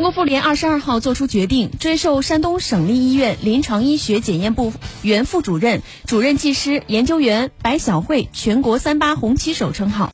国妇联二十二号作出决定追授山东省立医院临床医学检验部原副主任主任技师研究员白晓慧全国三八红旗手称号。